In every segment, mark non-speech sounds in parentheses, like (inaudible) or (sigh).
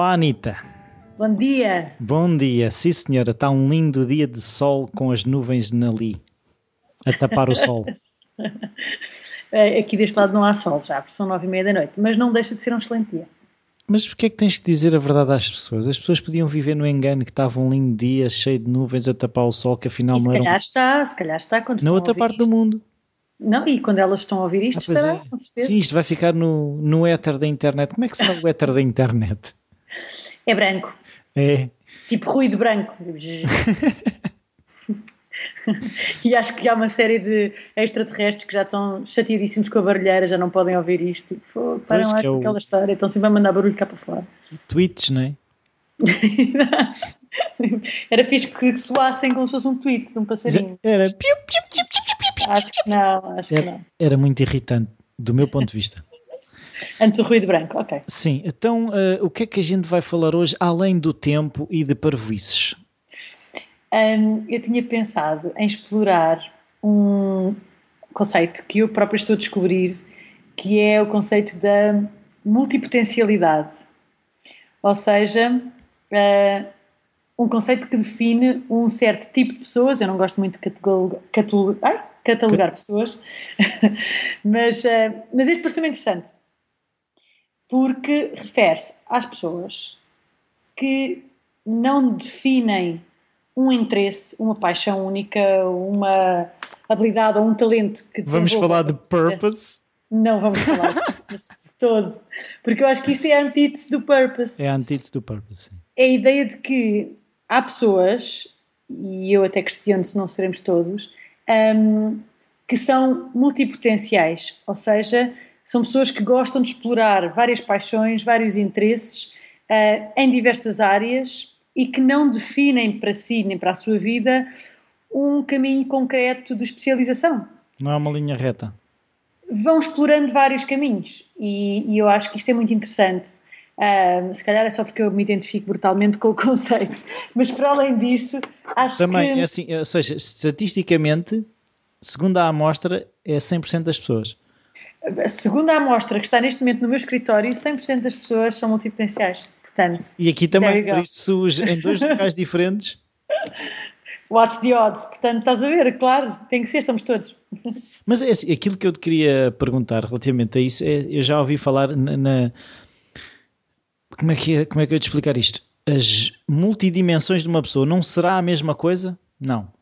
Olá, Anitta. Bom dia. Bom dia. Sim, senhora, está um lindo dia de sol com as nuvens ali a tapar o sol. (laughs) É, Aqui deste lado não há sol já, porque são nove e meia da noite, mas não deixa de ser um excelente dia. Mas porquê é que tens que dizer a verdade às pessoas? As pessoas podiam viver no engano que estava um lindo dia cheio de nuvens a tapar o sol, que afinal E se não era. calhar um- está, se calhar está quando Na outra parte do isto. mundo. Não, e quando elas estão a ouvir isto, Ah, estará, é. com certeza. Sim, isto vai ficar no, no éter da internet. Como é que será o éter da internet? É branco, É. tipo ruído branco. (laughs) e acho que há uma série de extraterrestres que já estão chateadíssimos com a barulheira, já não podem ouvir isto. Tipo, "Fogo, param Pois, lá é com o- aquela história, estão sempre a mandar barulho cá para fora. Tweets, não é? (laughs) Era fixe que soassem como se fosse um tweet de um Já- passarinho. Era. Acho que não, acho que era, não. era muito irritante, do meu ponto de vista. Antes o ruído branco, ok. Sim, então eh, o que é que a gente vai falar hoje, além do tempo e de parvoices? Hum, eu tinha pensado em explorar um conceito que eu própria estou a descobrir, que é o conceito da multipotencialidade. Ou seja, eh, um conceito que define um certo tipo de pessoas. Eu não gosto muito de catalogar, catalogar, ai, catalogar pessoas, (laughs) mas, eh, mas este pareceu-me interessante porque refere-se às pessoas que não definem um interesse, uma paixão única, uma habilidade ou um talento que Vamos falar de purpose. Não vamos falar de (laughs) todo, porque eu acho que isto é a antítese do purpose. É a antítese do purpose. sim. É a ideia de que há pessoas, e eu até questiono se não seremos todos, hum, que são multipotenciais, ou seja, são pessoas que gostam de explorar várias paixões, vários interesses ah, em diversas áreas e que não definem para si nem para a sua vida um caminho concreto de especialização Não é uma linha reta. vão explorando vários caminhos e, e eu acho que isto é muito interessante. Se calhar é só porque eu me identifico brutalmente com o (laughs) conceito, mas para além disso, acho Também, que é assim, ou seja, estatisticamente, segundo a amostra, é 100% das pessoas. Segundo a amostra que está neste momento no meu escritório, 100% das pessoas são multipotenciais. Portanto, E aqui também, por isso, em dois (laughs) locais diferentes. what's the odds? Portanto, estás a ver, claro, tem que ser, somos todos. Mas é assim, aquilo que eu te queria perguntar relativamente a isso, é, eu já ouvi falar na. na- como, é que é, como é que eu ia te explicar isto? As multidimensões de uma pessoa não será a mesma coisa? Não.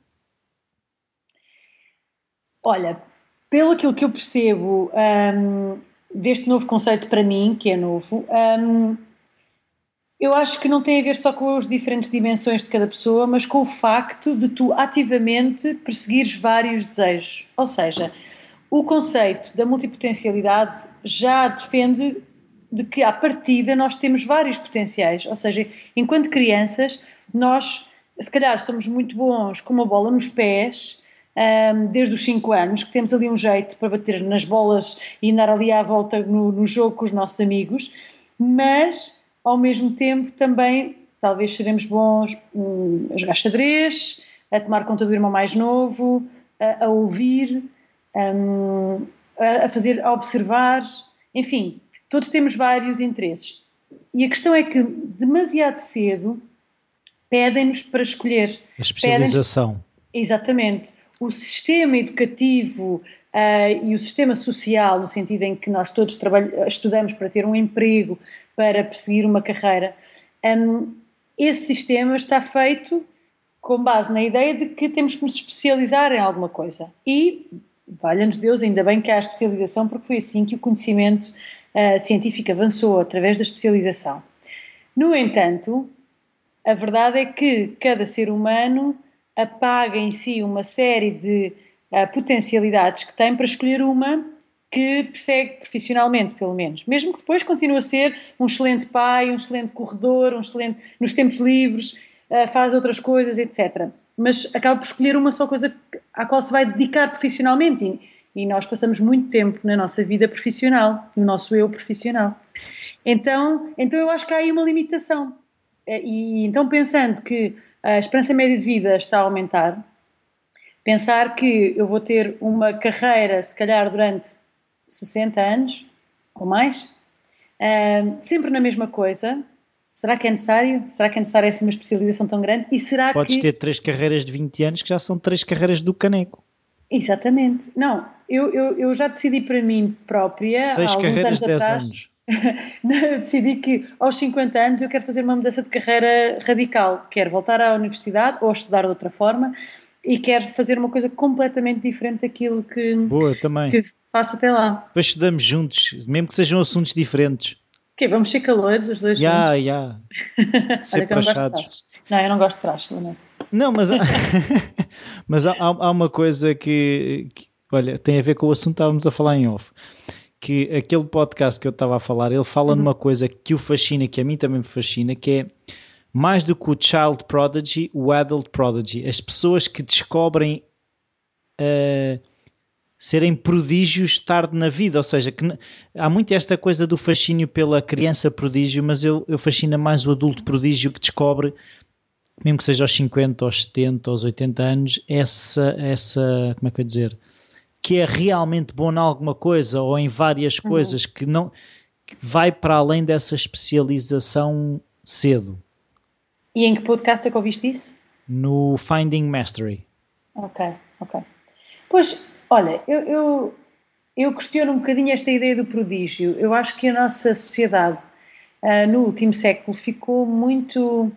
Olha, pelo aquilo que eu percebo hum, deste novo conceito para mim, que é novo, hum, eu acho que não tem a ver só com as diferentes dimensões de cada pessoa, mas com o facto de tu ativamente perseguires vários desejos. Ou seja, o conceito da multipotencialidade já defende de que, à partida, nós temos vários potenciais. Ou seja, enquanto crianças, nós, se calhar, somos muito bons com uma bola nos pés, hum, desde os 5 anos, que temos ali um jeito para bater nas bolas e andar ali à volta no, no jogo com os nossos amigos, mas ao mesmo tempo também talvez seremos bons hum, a jogar xadrez, a tomar conta do irmão mais novo, a, a ouvir, hum, a, a fazer, a observar, enfim, todos temos vários interesses. E a questão é que demasiado cedo pedem-nos para escolher. A especialização. Exatamente. O sistema educativo ah, e o sistema social, no sentido em que nós todos estudamos para ter um emprego, para perseguir uma carreira, hum, esse sistema está feito com base na ideia de que temos que nos especializar em alguma coisa. E, valha-nos Deus, ainda bem que há a especialização, porque foi assim que o conhecimento ah, científico avançou, através da especialização. No entanto, a verdade é que cada ser humano apaga em si uma série de ah, potencialidades que tem para escolher uma que persegue profissionalmente, pelo menos. Mesmo que depois continue a ser um excelente pai, um excelente corredor, um excelente nos tempos livres, ah, faz outras coisas, etc. Mas acaba por escolher uma só coisa à qual se vai dedicar profissionalmente. E, e nós passamos muito tempo na nossa vida profissional, no nosso eu profissional. Então, então eu acho que há aí uma limitação. Eh, E então, pensando que a esperança média de vida está a aumentar, pensar que eu vou ter uma carreira, se calhar durante 60 anos ou mais, ah, sempre na mesma coisa, Será que é necessário? Será que é necessário essa uma especialização tão grande? E será Podes que... ter três carreiras de 20 anos que já são três carreiras do caneco. Exatamente. Não, eu, eu, eu já decidi para mim própria. Seis há alguns carreiras anos de 10 atrás, anos. (laughs) eu decidi que aos 50 anos eu quero fazer uma mudança de carreira radical. Quero voltar à universidade ou estudar de outra forma e quero fazer uma coisa completamente diferente daquilo que, Boa, também. que faço até lá. Depois estudamos juntos, mesmo que sejam assuntos diferentes. Ok, vamos ser calores os dois Já, juntos. já. (laughs) Olha Ser que eu não eu não gosto de praxe, não. Não, mas, há, (laughs) mas há, há uma coisa que, que, olha, tem a ver com o assunto que estávamos a falar em off. Que aquele podcast que eu estava a falar, ele fala numa coisa que o fascina, que a mim também me fascina, que é mais do que o child prodigy, o adult prodigy. As pessoas que descobrem uh, serem prodígios tarde na vida, ou seja, que há muito esta coisa do fascínio pela criança prodígio, mas eu, eu fascina mais o adulto prodígio que descobre mesmo que seja aos 50, aos 70, aos 80 anos, essa, essa, como é que eu ia dizer, que é realmente bom em alguma coisa ou em várias coisas, que não que vai para além dessa especialização cedo. E em que podcast é que ouviste isso? No Finding Mastery. Ok, ok. Pois, olha, eu, eu, eu questiono um bocadinho esta ideia do prodígio. Eu acho que a nossa sociedade ah, no último século ficou muito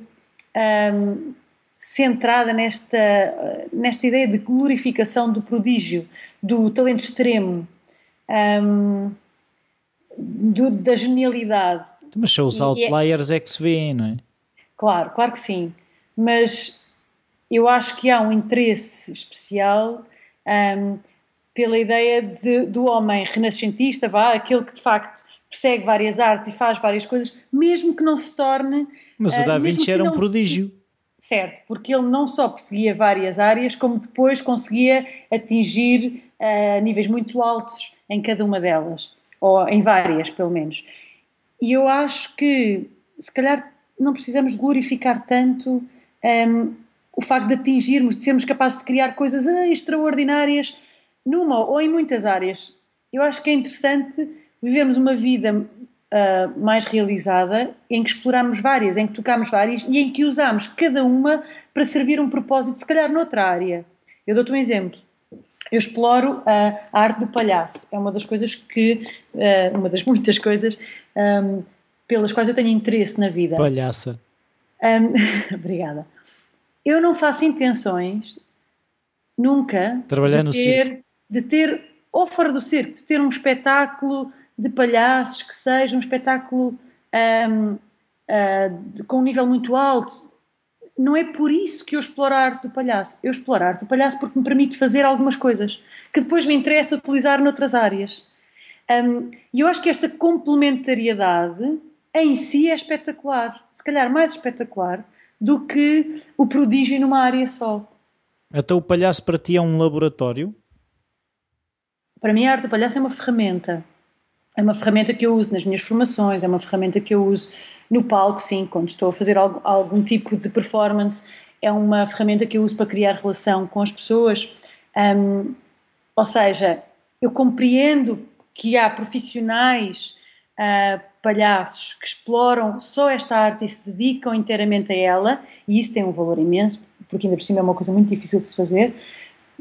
ahm, centrada nesta, nesta ideia de glorificação do prodígio, do talento extremo, ahm, do- da genialidade. Mas são os E- é- outliers é que se vêem, não é? Claro, claro que sim. Mas eu acho que há um interesse especial hum, pela ideia de- do homem renascentista, vá, aquele que de facto persegue várias artes e faz várias coisas, mesmo que não se torne. Mas o Da mesmo Vinci era um prodígio. Certo, porque ele não só perseguia várias áreas, como depois conseguia atingir ah, níveis muito altos em cada uma delas, ou em várias, pelo menos. E eu acho que, se calhar, não precisamos glorificar tanto hum, o facto de atingirmos, de sermos capazes de criar coisas extraordinárias numa ou em muitas áreas. Eu acho que é interessante vivermos uma vida ah, mais realizada em que exploramos várias, em que tocamos várias e em que usamos cada uma para servir um propósito, se calhar noutra área. Eu dou-te um exemplo. Eu exploro ah, a arte do palhaço. É uma das coisas que, ah, uma das (laughs) muitas coisas ahm, pelas quais eu tenho interesse na vida. Palhaça. Ahm, (laughs) obrigada. Eu não faço intenções nunca Trabalhar de ter, de ter, ou fora do circo, de ter um espetáculo de palhaços que seja um espetáculo ahm, ah, de- com um nível muito alto. Não é por isso que eu exploro a arte do palhaço. Eu exploro a arte do palhaço porque me permite fazer algumas coisas que depois me interessa utilizar noutras áreas. Um, E eu acho que esta complementariedade em si é espetacular. Se calhar mais espetacular do que o prodígio numa área só. Então o palhaço para ti é um laboratório? Para mim, a arte do palhaço é uma ferramenta. É uma ferramenta que eu uso nas minhas formações, é uma ferramenta que eu uso no palco, sim, quando estou a fazer algo- algum tipo de performance. É uma ferramenta que eu uso para criar relação com as pessoas. Um, ou seja, eu compreendo que há profissionais, ah, palhaços, que exploram só esta arte e se dedicam inteiramente a ela, e isso tem um valor imenso, porque ainda por cima é uma coisa muito difícil de se fazer.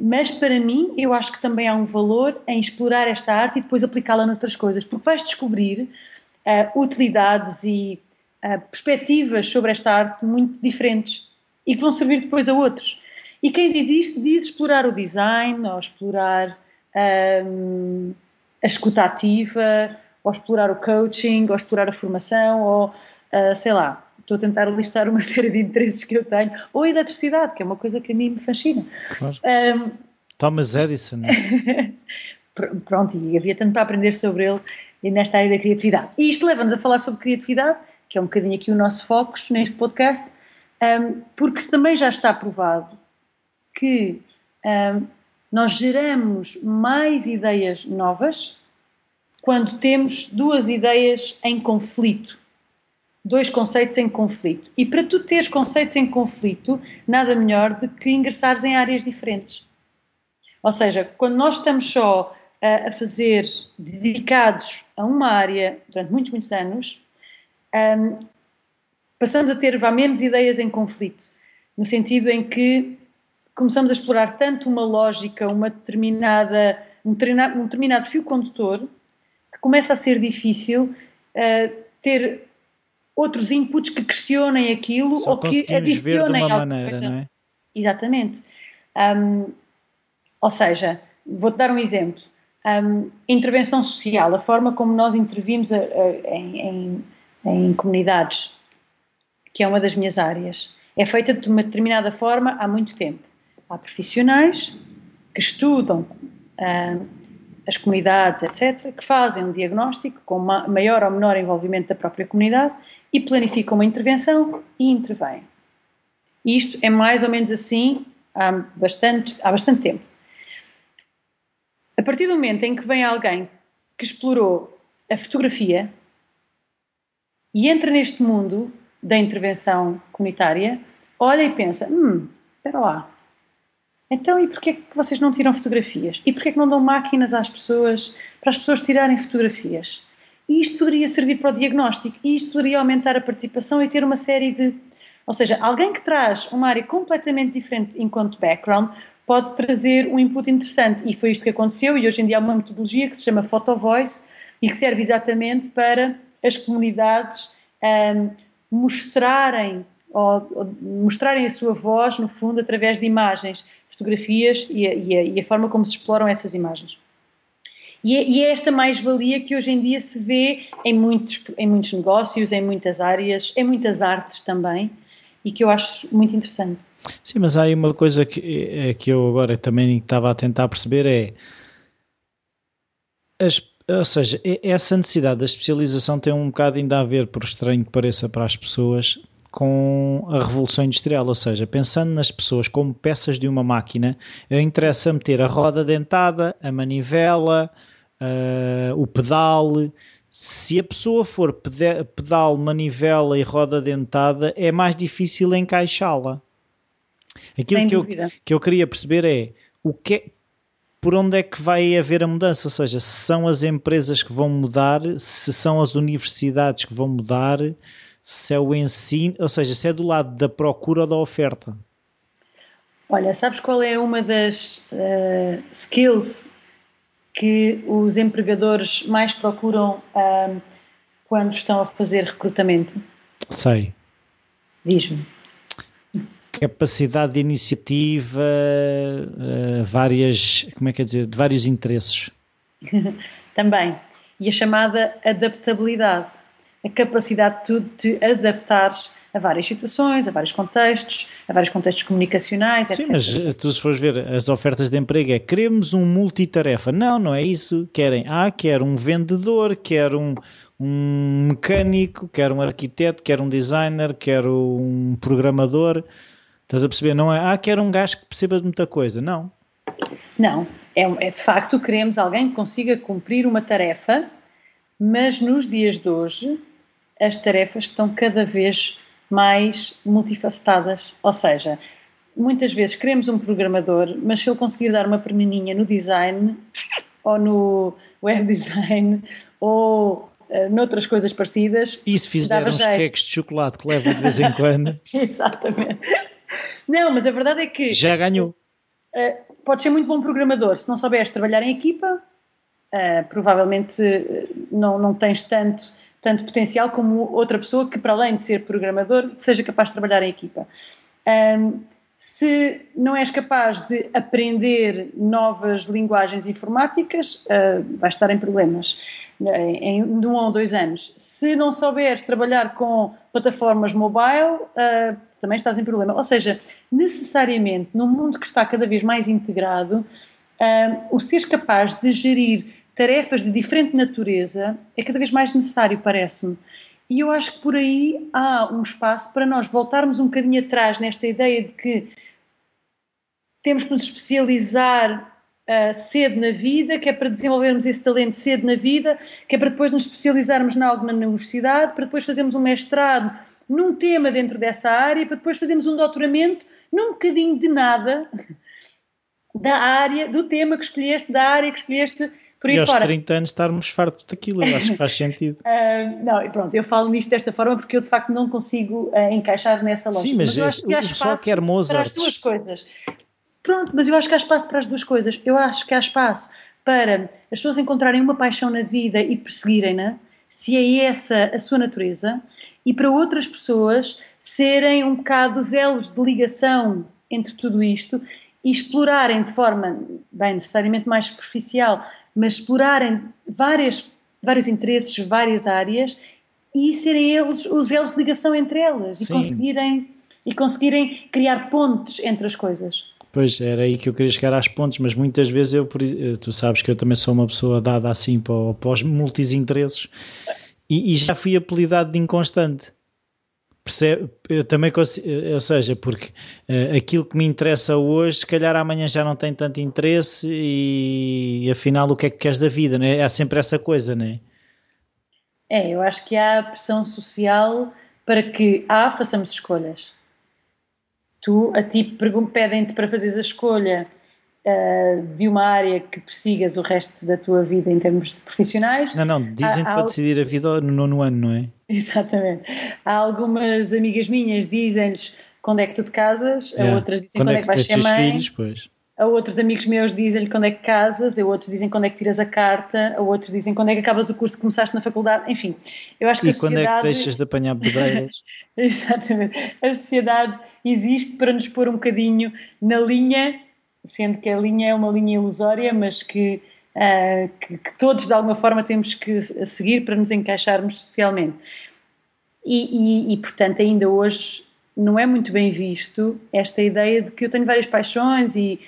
Mas para mim, eu acho que também há um valor em explorar esta arte e depois aplicá-la noutras coisas, porque vais descobrir ah, utilidades e ah, perspectivas sobre esta arte muito diferentes e que vão servir depois a outros. E quem diz isto diz explorar o design, ou explorar ahm, a escuta ativa, ou explorar o coaching, ou explorar a formação, ou ah, sei lá, estou a tentar listar uma (laughs) série de interesses que eu tenho, ou a eletricidade, que é uma coisa que a mim me fascina. Claro. Ahm, Thomas Edison. (laughs) Pr- pronto, e havia tanto para aprender sobre ele e nesta área da criatividade. E isto leva-nos a falar sobre criatividade, que é um bocadinho aqui o nosso foco neste podcast, um, porque também já está provado que um, nós geramos mais ideias novas quando temos duas ideias em conflito. Dois conceitos em conflito. E para tu teres conceitos em conflito, nada melhor do que ingressares em áreas diferentes. Ou seja, quando nós estamos só a, a fazer dedicados a uma área durante muitos, muitos anos, hum, passamos a ter vá, menos ideias em conflito, no sentido em que começamos a explorar tanto uma lógica, uma determinada, um, determinado, um determinado fio condutor, que começa a ser difícil uh, ter outros inputs que questionem aquilo Só ou que adicionem alguma maneira, não é? Exatamente. Um, ou seja, vou-te dar um exemplo. Um, intervenção social, a forma como nós intervimos a, a, em, em, em, comunidades, que é uma das minhas áreas, é feita de uma determinada forma há muito tempo. Há profissionais que estudam um, as comunidades, etc., que fazem um diagnóstico com maior ou menor envolvimento da própria comunidade e planificam uma intervenção e intervêm. Isto é mais ou menos assim há bastante, há bastante tempo. A partir do momento em que vem alguém que explorou a fotografia e entra neste mundo da intervenção comunitária, olha e pensa: hum, espera lá. Então, e porquê que vocês não tiram fotografias? E porquê que não dão máquinas às pessoas para as pessoas tirarem fotografias? Isto poderia servir para o diagnóstico, isto poderia aumentar a participação e ter uma série de. Ou seja, alguém que traz uma área completamente diferente enquanto background pode trazer um input interessante. E foi isto que aconteceu, e hoje em dia há uma metodologia que se chama Photo Voice e que serve exatamente para as comunidades um, mostrarem, ou, ou, mostrarem a sua voz, no fundo, através de imagens, fotografias e a, e a, e a forma como se exploram essas imagens. E é, e é esta mais-valia que hoje em dia se vê em muitos, em muitos negócios, em muitas áreas, em muitas artes também, e que eu acho muito interessante. Sim, mas há aí uma coisa que, é, que eu agora também estava a tentar perceber é as, ou seja, essa necessidade da especialização tem um bocado ainda a ver, por estranho que pareça para as pessoas, com a revolução industrial, ou seja, pensando nas pessoas como peças de uma máquina, eu interessa meter a roda dentada, a manivela, uh, o pedal. Se a pessoa for pedal, manivela e roda dentada, é mais difícil encaixá-la. Aquilo que eu, que eu queria perceber é o que é, por onde é que vai haver a mudança? Ou seja, se são as empresas que vão mudar, se são as universidades que vão mudar, se é o ensino, ou seja, se é do lado da procura ou da oferta. Olha, sabes qual é uma das uh, skills que os empregadores mais procuram uh, quando estão a fazer recrutamento? Sei. Diz-me. Capacidade de iniciativa, uh, várias, como é que é dizer, de vários interesses. (laughs) Também. E a chamada adaptabilidade. A capacidade de te adaptares a várias situações, a vários contextos, a vários contextos comunicacionais, Sim, etc. Sim, mas eh, tu se fores ver as ofertas de emprego é queremos um multitarefa. Não, não é isso. Querem, ah, quer um vendedor, quer um, um mecânico, quer um arquiteto, quer um designer, quer um programador. Estás a perceber? Não é, ah, quer um gajo que perceba de muita coisa. Não. Não. É, é de facto queremos alguém que consiga cumprir uma tarefa, mas nos dias de hoje as tarefas estão cada vez mais multifacetadas. Ou seja, muitas vezes queremos um programador, mas se ele conseguir dar uma perninha no design (laughs) ou no web design ou uh, noutras coisas parecidas. E se fizer uns queques de chocolate que leva de vez em quando. (laughs) Exatamente. Não, mas a verdade é que. Já ganhou. Uh, pode ser muito bom programador. Se não souberes trabalhar em equipa, uh, provavelmente não, não tens tanto tanto potencial como outra pessoa que, para além de ser programador, seja capaz de trabalhar em equipa. Um, se não és capaz de aprender novas linguagens informáticas, uh, vais estar em problemas em, em um ou dois anos. Se não souberes trabalhar com plataformas mobile, uh, também estás em problema. Ou seja, necessariamente, num mundo que está cada vez mais integrado, uh, o seres capaz de gerir tarefas de diferente natureza é cada vez mais necessário, parece-me. E eu acho que por aí há um espaço para nós voltarmos um bocadinho atrás nesta ideia de que temos que nos especializar uh, cedo na vida, que é para desenvolvermos esse talento cedo na vida, que é para depois nos especializarmos em algo na universidade, para depois fazermos um mestrado num tema dentro dessa área, para depois fazermos um doutoramento num bocadinho de nada (laughs) da área, do tema que escolheste, da área que escolheste Por e aos fora. 30 anos estarmos fartos daquilo, eu acho que faz sentido. uh, (laughs) não, pronto, eu falo nisto desta forma porque eu de facto não consigo uh, encaixar nessa lógica. Sim, mas, mas que há espaço quer Mozart. para as duas coisas. Pronto, mas eu acho que há espaço para as duas coisas. Eu acho que há espaço para as pessoas encontrarem uma paixão na vida e perseguirem-na, se é essa a sua natureza, e para outras pessoas serem um bocado os elos de ligação entre tudo isto e explorarem de forma, bem, necessariamente mais superficial, mas explorarem várias, vários interesses, várias áreas e serem eles os elos de ligação entre elas e conseguirem, e conseguirem criar pontes entre as coisas. Pois, era aí que eu queria chegar às pontes, mas muitas vezes eu, tu sabes que eu também sou uma pessoa dada assim para, para os multis interesses e, e já fui apelidado de inconstante. Percebe? Eu também consigo, ou seja, porque uh, aquilo que me interessa hoje, se calhar amanhã já não tem tanto interesse e, e afinal o que é que queres da vida, né? Há sempre essa coisa, não é? É, eu acho que há pressão social para que, A, façamos escolhas. Tu, a ti, pedem-te para fazeres a escolha uh, de uma área que persigas o resto da tua vida em termos profissionais. Não, não, dizem-te para decidir a vida no nono ano, não é? (laughs) Exatamente. Há algumas amigas minhas dizem-lhes quando é que tu te casas, yeah. a outras dizem quando, quando é que, vais ser mãe. Filhos, pois. A outros amigos meus dizem-lhe quando é que casas, a outros dizem quando é que tiras a carta, a outros dizem quando é que acabas o curso que começaste na faculdade, enfim. Eu acho que e a sociedade... quando é que deixas de apanhar bedeiras? (laughs) Exatamente. A sociedade existe para nos pôr um bocadinho na linha sendo que a linha é uma linha ilusória, mas que, uh, que, que, todos de alguma forma temos que seguir para nos encaixarmos socialmente. E, e, e, portanto, ainda hoje não é muito bem visto esta ideia de que eu tenho várias paixões e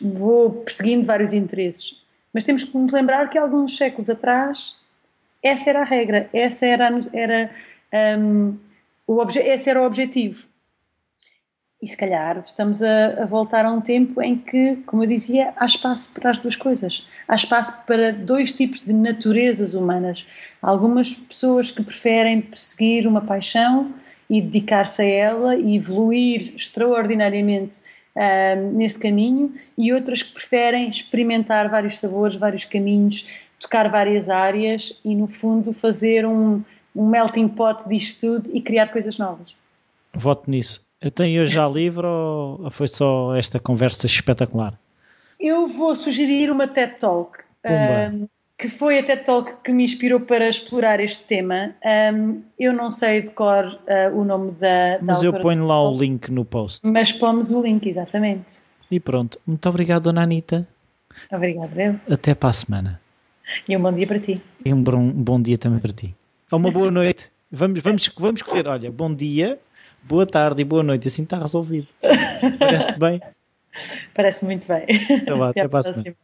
vou perseguindo vários interesses. Mas temos que nos lembrar que alguns séculos atrás essa era a regra, essa era, era, um, o esse era o objetivo. E se calhar estamos a, a, voltar a um tempo em que, como eu dizia, há espaço para as duas coisas. Há espaço para dois tipos de naturezas humanas. Há algumas pessoas que preferem perseguir uma paixão e dedicar-se a ela e evoluir extraordinariamente uh, nesse caminho, e outras que preferem experimentar vários sabores, vários caminhos, tocar várias áreas e, no fundo, fazer um, um melting pot disto tudo e criar coisas novas. Voto nisso. Eu tenho hoje já livre ou foi só esta conversa espetacular? Eu vou sugerir uma TED Talk, um, que foi a TED Talk que me inspirou para explorar este tema. Um, eu não sei de cor uh, o nome da. Mas da eu ponho lá o link no post. Mas pomos o link, exatamente. E pronto. Muito obrigado, Dona Anitta. Obrigada, eu. Até para a semana. E um bom dia para ti. E um bom, um bom dia também para ti. Uma boa (laughs) noite. Vamos, vamos, vamos escolher. Olha, bom dia boa tarde e boa noite, assim está resolvido. (laughs) Parece-te bem? Parece muito bem. Então vá, até, até para a próxima.